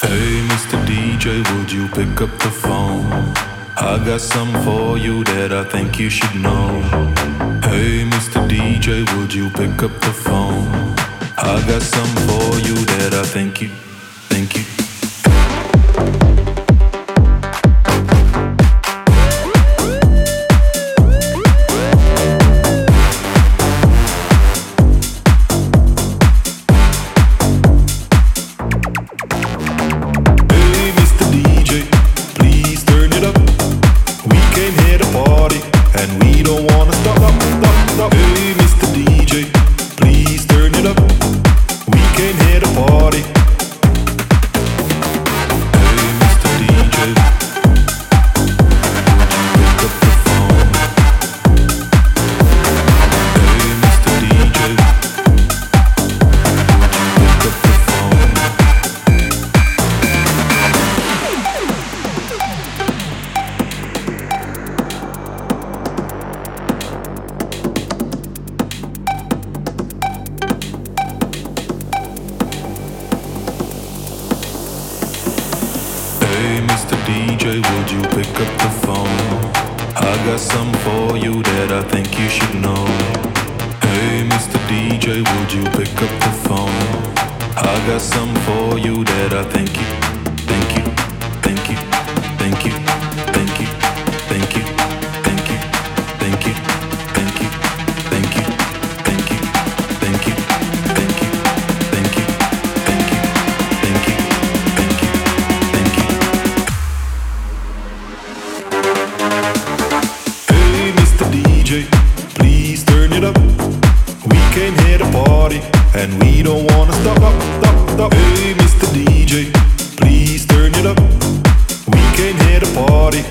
Hey, Mr. DJ, would you pick up the phone? I got some for you that I think you should know. Hey, Mr. DJ, would you pick up the phone? I got some for you that I think you, DJ, would you pick up the phone? I got some for you that I think you should know. Hey, Mr. DJ, would you pick up the phone? I got something for you that I think you, think you, think you, think you. We came here to party, and we don't wanna stop, up, stop, stop. Hey, Mr. DJ, please turn it up. We came here to party.